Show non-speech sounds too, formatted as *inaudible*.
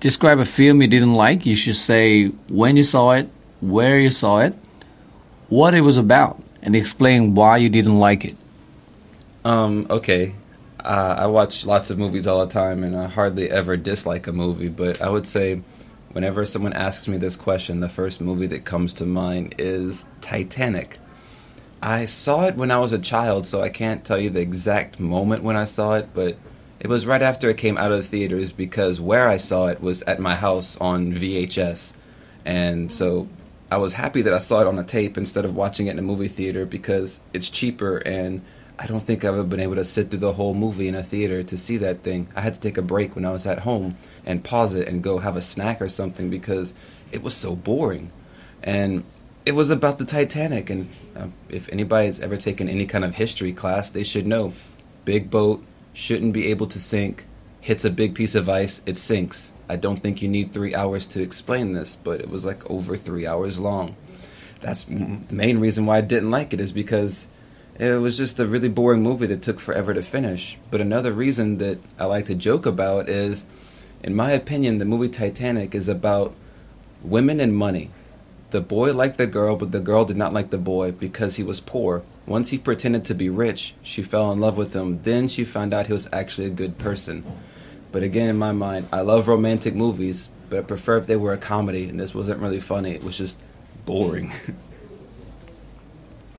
describe a film you didn't like, you should say when you saw it, where you saw it, what it was about, and explain why you didn't like it. Um, okay. Uh, I watch lots of movies all the time, and I hardly ever dislike a movie. But I would say, whenever someone asks me this question, the first movie that comes to mind is Titanic. I saw it when I was a child, so I can't tell you the exact moment when I saw it, but it was right after it came out of the theaters because where I saw it was at my house on VHS. And so I was happy that I saw it on a tape instead of watching it in a movie theater because it's cheaper and I don't think I've ever been able to sit through the whole movie in a theater to see that thing. I had to take a break when I was at home and pause it and go have a snack or something because it was so boring. And it was about the Titanic. And uh, if anybody's ever taken any kind of history class, they should know big boat shouldn't be able to sink, hits a big piece of ice, it sinks. I don't think you need three hours to explain this, but it was like over three hours long. That's the main reason why I didn't like it, is because it was just a really boring movie that took forever to finish. But another reason that I like to joke about is, in my opinion, the movie Titanic is about women and money. The boy liked the girl, but the girl did not like the boy because he was poor. Once he pretended to be rich, she fell in love with him. Then she found out he was actually a good person. But again, in my mind, I love romantic movies, but I prefer if they were a comedy, and this wasn't really funny. It was just boring. *laughs*